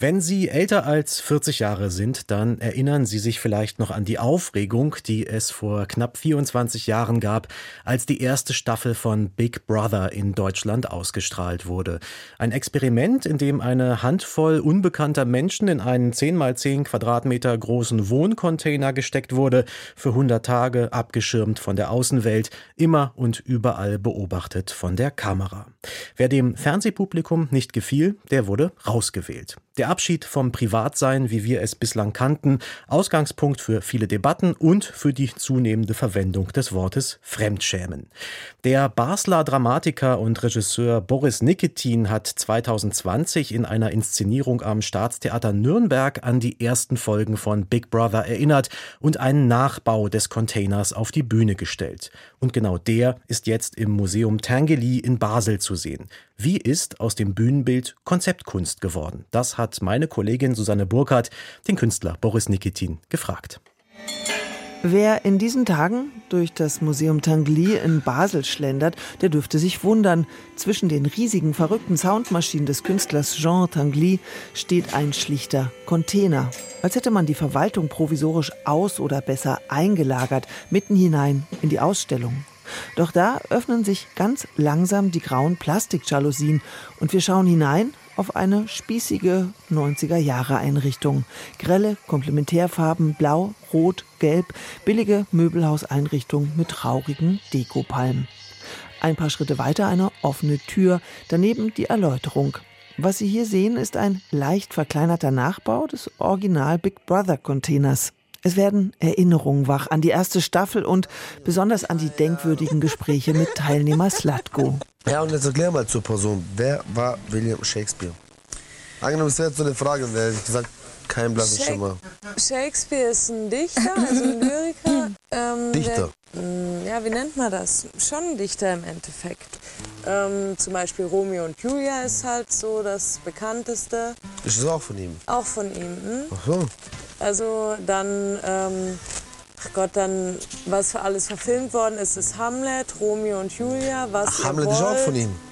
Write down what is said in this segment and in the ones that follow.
wenn Sie älter als 40 Jahre sind, dann erinnern Sie sich vielleicht noch an die Aufregung, die es vor knapp 24 Jahren gab, als die erste Staffel von Big Brother in Deutschland ausgestrahlt wurde. Ein Experiment, in dem eine Handvoll unbekannter Menschen in einen 10 mal 10 Quadratmeter großen Wohncontainer gesteckt wurde, für 100 Tage abgeschirmt von der Außenwelt, immer und überall beobachtet von der Kamera. Wer dem Fernsehpublikum nicht gefiel, der wurde rausgewählt. Der Abschied vom Privatsein, wie wir es bislang kannten, Ausgangspunkt für viele Debatten und für die zunehmende Verwendung des Wortes Fremdschämen. Der Basler Dramatiker und Regisseur Boris Nikitin hat 2020 in einer Inszenierung am Staatstheater Nürnberg an die ersten Folgen von Big Brother erinnert und einen Nachbau des Containers auf die Bühne gestellt. Und genau der ist jetzt im Museum Tangeli in Basel zu sehen. Wie ist aus dem Bühnenbild Konzeptkunst geworden? Das hat meine Kollegin Susanne Burkhardt den Künstler Boris Nikitin gefragt. Wer in diesen Tagen durch das Museum Tangli in Basel schlendert, der dürfte sich wundern. Zwischen den riesigen, verrückten Soundmaschinen des Künstlers Jean Tangli steht ein schlichter Container. Als hätte man die Verwaltung provisorisch aus- oder besser eingelagert, mitten hinein in die Ausstellung. Doch da öffnen sich ganz langsam die grauen Plastikjalousien und wir schauen hinein auf eine spießige 90er-Jahre-Einrichtung. Grelle Komplementärfarben, blau, rot, gelb, billige Möbelhauseinrichtung mit traurigen Dekopalmen. Ein paar Schritte weiter eine offene Tür, daneben die Erläuterung. Was Sie hier sehen, ist ein leicht verkleinerter Nachbau des Original Big Brother Containers. Es werden Erinnerungen wach an die erste Staffel und besonders an die denkwürdigen Gespräche mit Teilnehmer Slatko. Ja, und jetzt erklär mal zur Person, wer war William Shakespeare? Angenommen, es wäre jetzt so eine Frage, wäre ich gesagt, kein blassen Schimmer. Shakespeare ist ein Dichter, also ein Lyriker. Ähm, Dichter? Der, hm, ja, wie nennt man das? Schon ein Dichter im Endeffekt. Ähm, zum Beispiel Romeo und Julia ist halt so das bekannteste. Ist das auch von ihm? Auch von ihm. Hm? Ach so. Also dann, ähm, ach Gott, dann, was für alles verfilmt worden ist, ist Hamlet, Romeo und Julia. Was ach, Hamlet ist auch von ihm.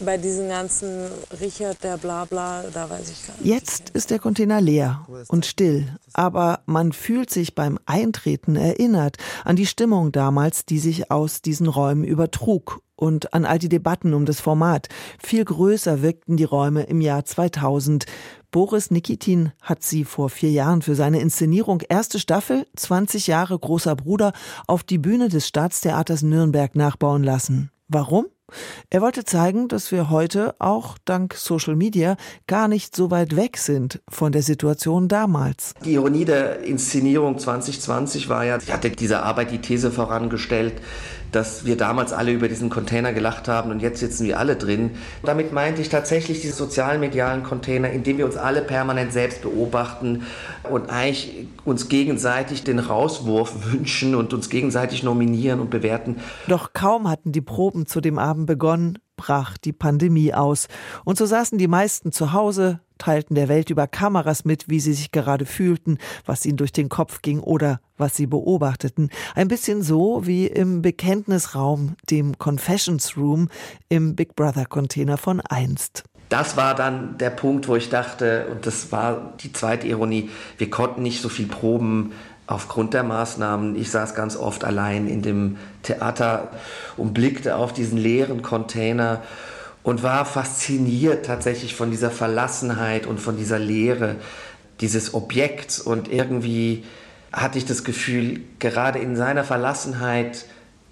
Bei diesen ganzen Richard, der Blabla, da weiß ich gar nicht. Jetzt ist der Container leer und still, aber man fühlt sich beim Eintreten erinnert an die Stimmung damals, die sich aus diesen Räumen übertrug und an all die Debatten um das Format. Viel größer wirkten die Räume im Jahr 2000. Boris Nikitin hat sie vor vier Jahren für seine Inszenierung erste Staffel 20 Jahre großer Bruder auf die Bühne des Staatstheaters Nürnberg nachbauen lassen. Warum? Er wollte zeigen, dass wir heute auch dank Social Media gar nicht so weit weg sind von der Situation damals. Die Ironie der Inszenierung 2020 war ja, ich hatte diese Arbeit die These vorangestellt, dass wir damals alle über diesen Container gelacht haben und jetzt sitzen wir alle drin. Damit meinte ich tatsächlich diese sozialen medialen Container, in dem wir uns alle permanent selbst beobachten und eigentlich uns gegenseitig den Rauswurf wünschen und uns gegenseitig nominieren und bewerten. Doch kaum hatten die Proben zu dem Abend begonnen, brach die Pandemie aus. Und so saßen die meisten zu Hause, teilten der Welt über Kameras mit, wie sie sich gerade fühlten, was ihnen durch den Kopf ging oder was sie beobachteten. Ein bisschen so wie im Bekenntnisraum, dem Confessions Room im Big Brother Container von einst. Das war dann der Punkt, wo ich dachte, und das war die zweite Ironie, wir konnten nicht so viel proben aufgrund der Maßnahmen. Ich saß ganz oft allein in dem Theater und blickte auf diesen leeren Container und war fasziniert tatsächlich von dieser Verlassenheit und von dieser Leere dieses Objekts. Und irgendwie hatte ich das Gefühl, gerade in seiner Verlassenheit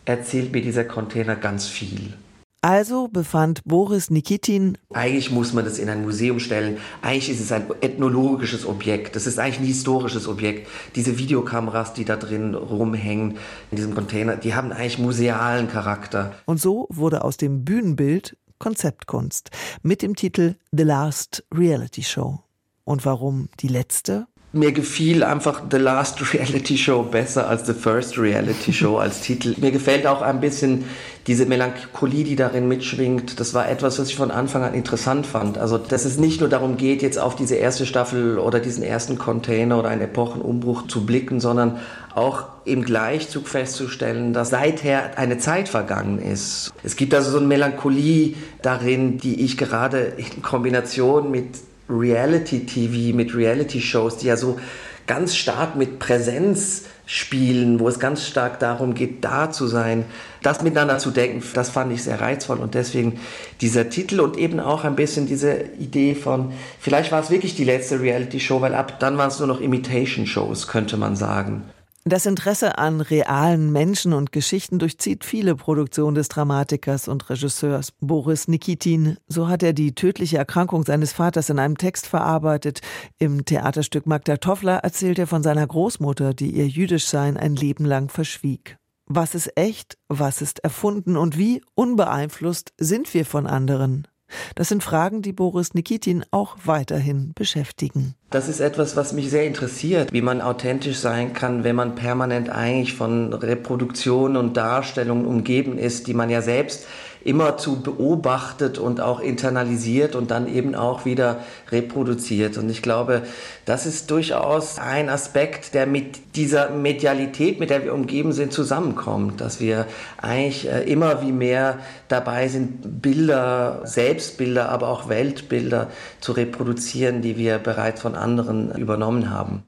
erzählt mir dieser Container ganz viel. Also befand Boris Nikitin, eigentlich muss man das in ein Museum stellen. Eigentlich ist es ein ethnologisches Objekt. Das ist eigentlich ein historisches Objekt. Diese Videokameras, die da drin rumhängen, in diesem Container, die haben eigentlich musealen Charakter. Und so wurde aus dem Bühnenbild Konzeptkunst mit dem Titel The Last Reality Show. Und warum die letzte? Mir gefiel einfach The Last Reality Show besser als The First Reality Show als Titel. Mir gefällt auch ein bisschen diese Melancholie, die darin mitschwingt. Das war etwas, was ich von Anfang an interessant fand. Also, dass es nicht nur darum geht, jetzt auf diese erste Staffel oder diesen ersten Container oder einen Epochenumbruch zu blicken, sondern auch im Gleichzug festzustellen, dass seither eine Zeit vergangen ist. Es gibt also so eine Melancholie darin, die ich gerade in Kombination mit Reality-TV, mit Reality-Shows, die ja so ganz stark mit Präsenz spielen, wo es ganz stark darum geht, da zu sein, das miteinander zu denken, das fand ich sehr reizvoll und deswegen dieser Titel und eben auch ein bisschen diese Idee von, vielleicht war es wirklich die letzte Reality-Show, weil ab dann waren es nur noch Imitation-Shows, könnte man sagen. Das Interesse an realen Menschen und Geschichten durchzieht viele Produktionen des Dramatikers und Regisseurs Boris Nikitin. So hat er die tödliche Erkrankung seines Vaters in einem Text verarbeitet. Im Theaterstück Magda Toffler erzählt er von seiner Großmutter, die ihr Jüdischsein ein Leben lang verschwieg. Was ist echt, was ist erfunden und wie unbeeinflusst sind wir von anderen? Das sind Fragen, die Boris Nikitin auch weiterhin beschäftigen. Das ist etwas, was mich sehr interessiert, wie man authentisch sein kann, wenn man permanent eigentlich von Reproduktion und Darstellungen umgeben ist, die man ja selbst immer zu beobachtet und auch internalisiert und dann eben auch wieder reproduziert. Und ich glaube, das ist durchaus ein Aspekt, der mit dieser Medialität, mit der wir umgeben sind, zusammenkommt, dass wir eigentlich äh, immer wie mehr dabei sind, Bilder, Selbstbilder, aber auch Weltbilder zu reproduzieren, die wir bereits von anderen übernommen haben.